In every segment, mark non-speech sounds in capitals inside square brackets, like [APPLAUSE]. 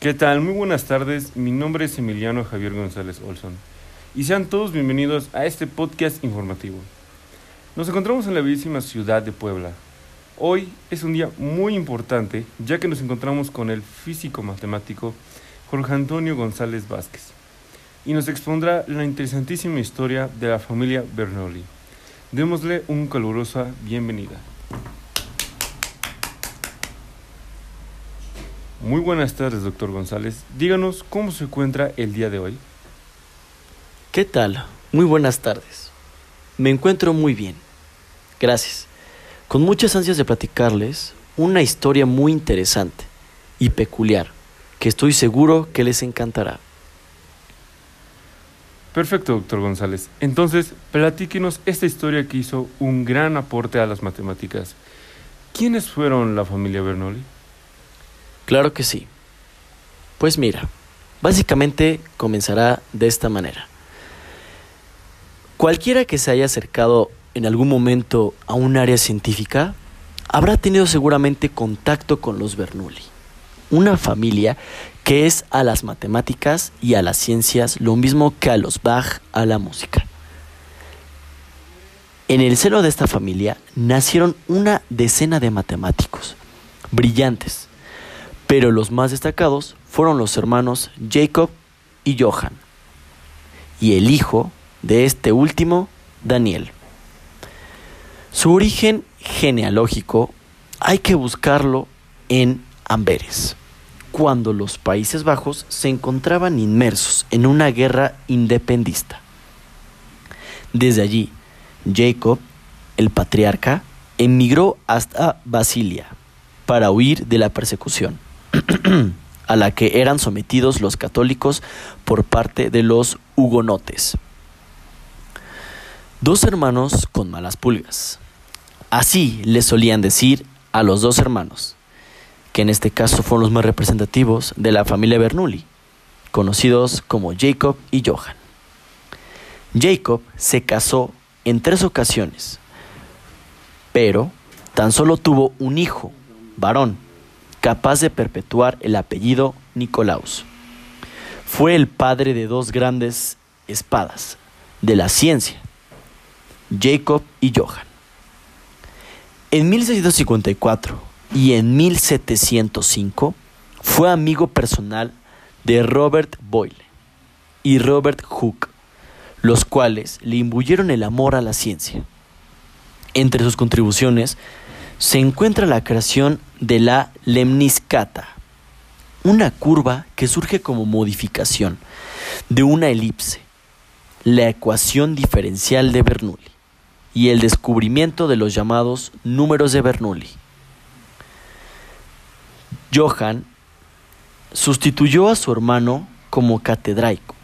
¿Qué tal? Muy buenas tardes. Mi nombre es Emiliano Javier González Olson. Y sean todos bienvenidos a este podcast informativo. Nos encontramos en la bellísima ciudad de Puebla. Hoy es un día muy importante ya que nos encontramos con el físico matemático Jorge Antonio González Vázquez y nos expondrá la interesantísima historia de la familia Bernoulli. Démosle un calurosa bienvenida. Muy buenas tardes, doctor González. Díganos cómo se encuentra el día de hoy. ¿Qué tal? Muy buenas tardes. Me encuentro muy bien. Gracias. Con muchas ansias de platicarles una historia muy interesante y peculiar que estoy seguro que les encantará. Perfecto, doctor González. Entonces, platíquenos esta historia que hizo un gran aporte a las matemáticas. ¿Quiénes fueron la familia Bernoulli? Claro que sí. Pues mira, básicamente comenzará de esta manera. Cualquiera que se haya acercado en algún momento a un área científica habrá tenido seguramente contacto con los Bernoulli, una familia que es a las matemáticas y a las ciencias lo mismo que a los Bach a la música. En el seno de esta familia nacieron una decena de matemáticos, brillantes, pero los más destacados fueron los hermanos Jacob y Johann, y el hijo de este último, Daniel. Su origen genealógico hay que buscarlo en Amberes, cuando los Países Bajos se encontraban inmersos en una guerra independista. Desde allí, Jacob, el patriarca, emigró hasta Basilia para huir de la persecución. [CLEARS THROAT] a la que eran sometidos los católicos por parte de los hugonotes. Dos hermanos con malas pulgas. Así le solían decir a los dos hermanos, que en este caso fueron los más representativos de la familia Bernoulli, conocidos como Jacob y Johann. Jacob se casó en tres ocasiones, pero tan solo tuvo un hijo, varón, capaz de perpetuar el apellido Nicolaus. Fue el padre de dos grandes espadas de la ciencia, Jacob y Johann. En 1654 y en 1705 fue amigo personal de Robert Boyle y Robert Hooke, los cuales le imbuyeron el amor a la ciencia. Entre sus contribuciones se encuentra la creación de la lemniscata, una curva que surge como modificación de una elipse, la ecuación diferencial de Bernoulli y el descubrimiento de los llamados números de Bernoulli. Johann sustituyó a su hermano como catedraico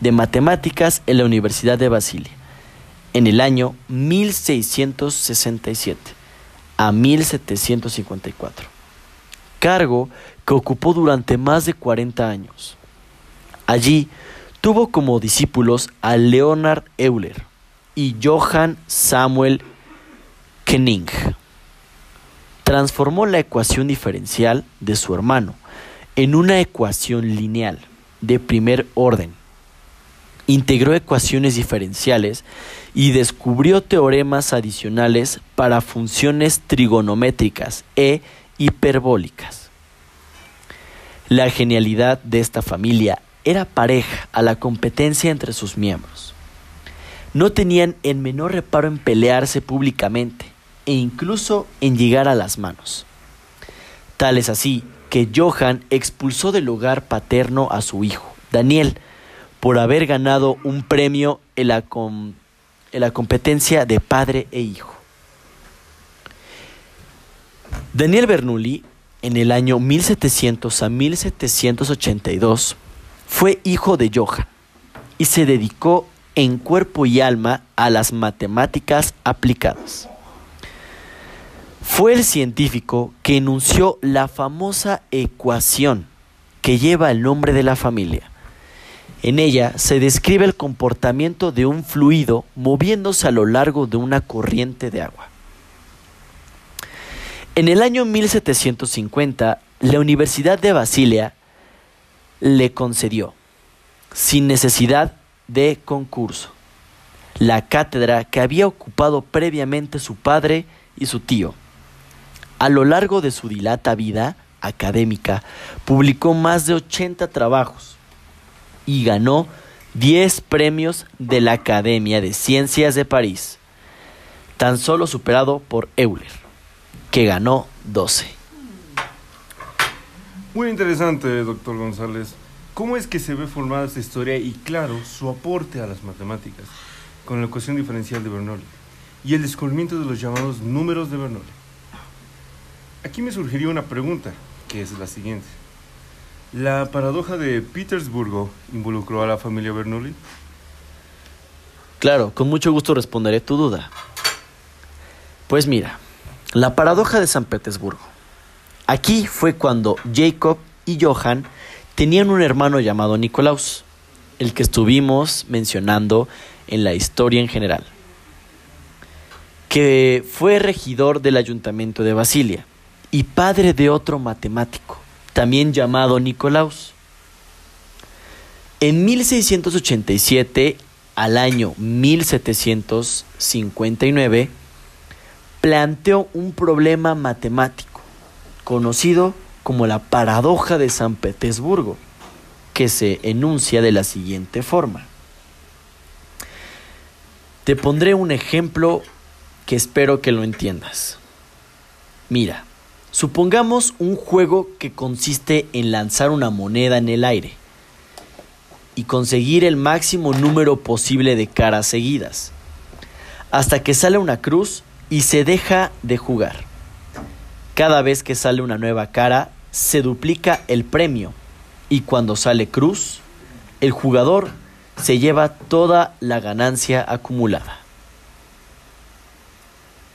de matemáticas en la Universidad de Basilia en el año 1667 a 1754, cargo que ocupó durante más de 40 años. Allí tuvo como discípulos a Leonard Euler y Johann Samuel Kenning. Transformó la ecuación diferencial de su hermano en una ecuación lineal de primer orden integró ecuaciones diferenciales y descubrió teoremas adicionales para funciones trigonométricas e hiperbólicas. La genialidad de esta familia era pareja a la competencia entre sus miembros. No tenían el menor reparo en pelearse públicamente e incluso en llegar a las manos. Tal es así que Johann expulsó del hogar paterno a su hijo, Daniel, por haber ganado un premio en la, en la competencia de padre e hijo. Daniel Bernoulli, en el año 1700 a 1782, fue hijo de Johann y se dedicó en cuerpo y alma a las matemáticas aplicadas. Fue el científico que enunció la famosa ecuación que lleva el nombre de la familia, en ella se describe el comportamiento de un fluido moviéndose a lo largo de una corriente de agua. En el año 1750, la Universidad de Basilia le concedió, sin necesidad de concurso, la cátedra que había ocupado previamente su padre y su tío. A lo largo de su dilata vida académica, publicó más de 80 trabajos y ganó 10 premios de la Academia de Ciencias de París, tan solo superado por Euler, que ganó 12. Muy interesante, doctor González. ¿Cómo es que se ve formada esta historia y, claro, su aporte a las matemáticas con la ecuación diferencial de Bernoulli y el descubrimiento de los llamados números de Bernoulli? Aquí me surgiría una pregunta, que es la siguiente. ¿La paradoja de Petersburgo involucró a la familia Bernoulli? Claro, con mucho gusto responderé tu duda. Pues mira, la paradoja de San Petersburgo. Aquí fue cuando Jacob y Johann tenían un hermano llamado Nicolaus, el que estuvimos mencionando en la historia en general, que fue regidor del ayuntamiento de Basilia y padre de otro matemático, también llamado Nicolaus. En 1687 al año 1759, planteó un problema matemático conocido como la paradoja de San Petersburgo, que se enuncia de la siguiente forma. Te pondré un ejemplo que espero que lo entiendas. Mira, supongamos un juego que consiste en lanzar una moneda en el aire y conseguir el máximo número posible de caras seguidas, hasta que sale una cruz y se deja de jugar. Cada vez que sale una nueva cara, se duplica el premio y cuando sale cruz, el jugador se lleva toda la ganancia acumulada.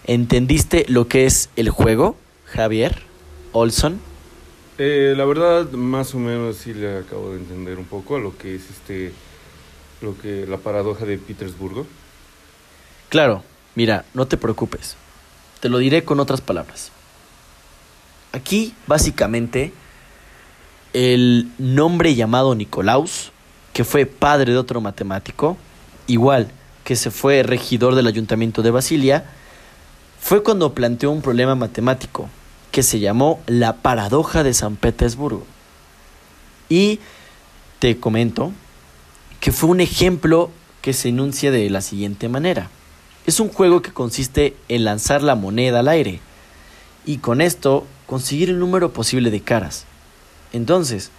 ¿Entendiste lo que es el juego, Javier Olson? Eh, la verdad, más o menos sí le acabo de entender un poco a lo que es este, lo que la paradoja de Petersburgo. Claro, mira, no te preocupes. Te lo diré con otras palabras. Aquí, básicamente, el nombre llamado Nicolaus, que fue padre de otro matemático, igual que se fue regidor del ayuntamiento de Basilia, fue cuando planteó un problema matemático que se llamó la paradoja de San Petersburgo. Y te comento que fue un ejemplo que se enuncia de la siguiente manera. Es un juego que consiste en lanzar la moneda al aire y con esto conseguir el número posible de caras. Entonces,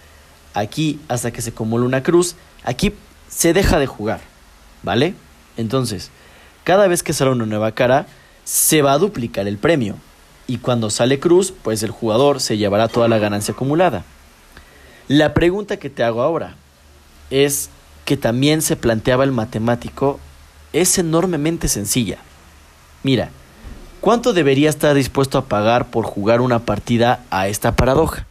aquí hasta que se acumula una cruz, aquí se deja de jugar, ¿vale? Entonces, cada vez que sale una nueva cara, se va a duplicar el premio. Y cuando sale cruz, pues el jugador se llevará toda la ganancia acumulada. La pregunta que te hago ahora es que también se planteaba el matemático es enormemente sencilla. Mira, ¿cuánto debería estar dispuesto a pagar por jugar una partida a esta paradoja?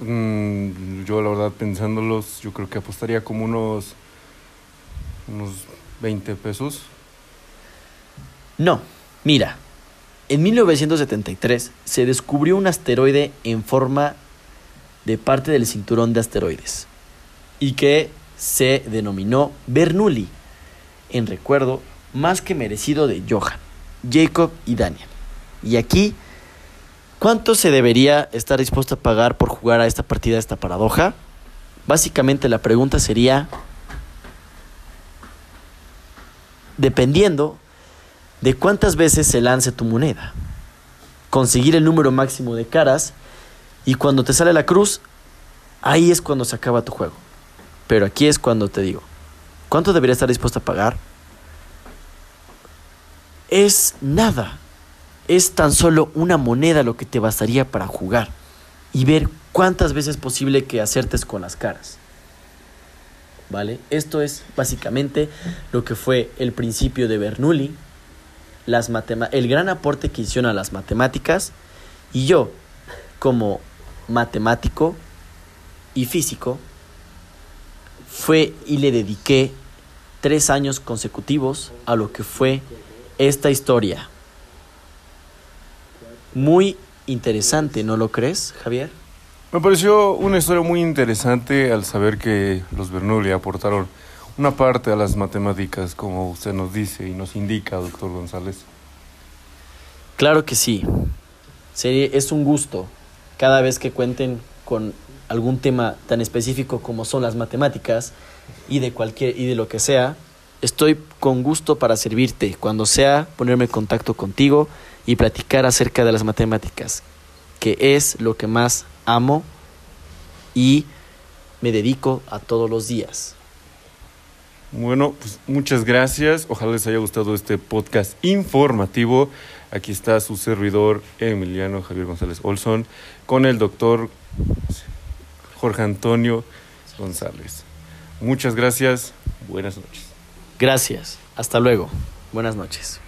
Mm, yo la verdad pensándolos, yo creo que apostaría como unos unos 20 pesos. No, mira, en 1973 se descubrió un asteroide en forma de parte del cinturón de asteroides y que se denominó Bernoulli, en recuerdo más que merecido de Johann, Jacob y Daniel. Y aquí, ¿cuánto se debería estar dispuesto a pagar por jugar a esta partida, a esta paradoja? Básicamente la pregunta sería, dependiendo de cuántas veces se lance tu moneda, conseguir el número máximo de caras y cuando te sale la cruz, ahí es cuando se acaba tu juego. Pero aquí es cuando te digo, ¿cuánto debería estar dispuesto a pagar? Es nada. Es tan solo una moneda lo que te bastaría para jugar y ver cuántas veces es posible que acertes con las caras. ¿Vale? Esto es básicamente lo que fue el principio de Bernoulli, las el gran aporte que hicieron a las matemáticas y yo, como matemático y físico, fue y le dediqué tres años consecutivos a lo que fue esta historia. Muy interesante, ¿no lo crees, Javier? Me pareció una historia muy interesante al saber que los Bernoulli aportaron una parte a las matemáticas, como usted nos dice y nos indica, doctor González. Claro que sí. es un gusto cada vez que cuenten con algún tema tan específico como son las matemáticas y de cualquier y de lo que sea. Estoy con gusto para servirte cuando sea ponerme en contacto contigo y platicar acerca de las matemáticas, que es lo que más amo y me dedico a todos los días. Bueno, pues muchas gracias. Ojalá les haya gustado este podcast informativo. Aquí está su servidor Emiliano Javier González Olson con el doctor Jorge Antonio González. Muchas gracias. Buenas noches. Gracias. Hasta luego. Buenas noches.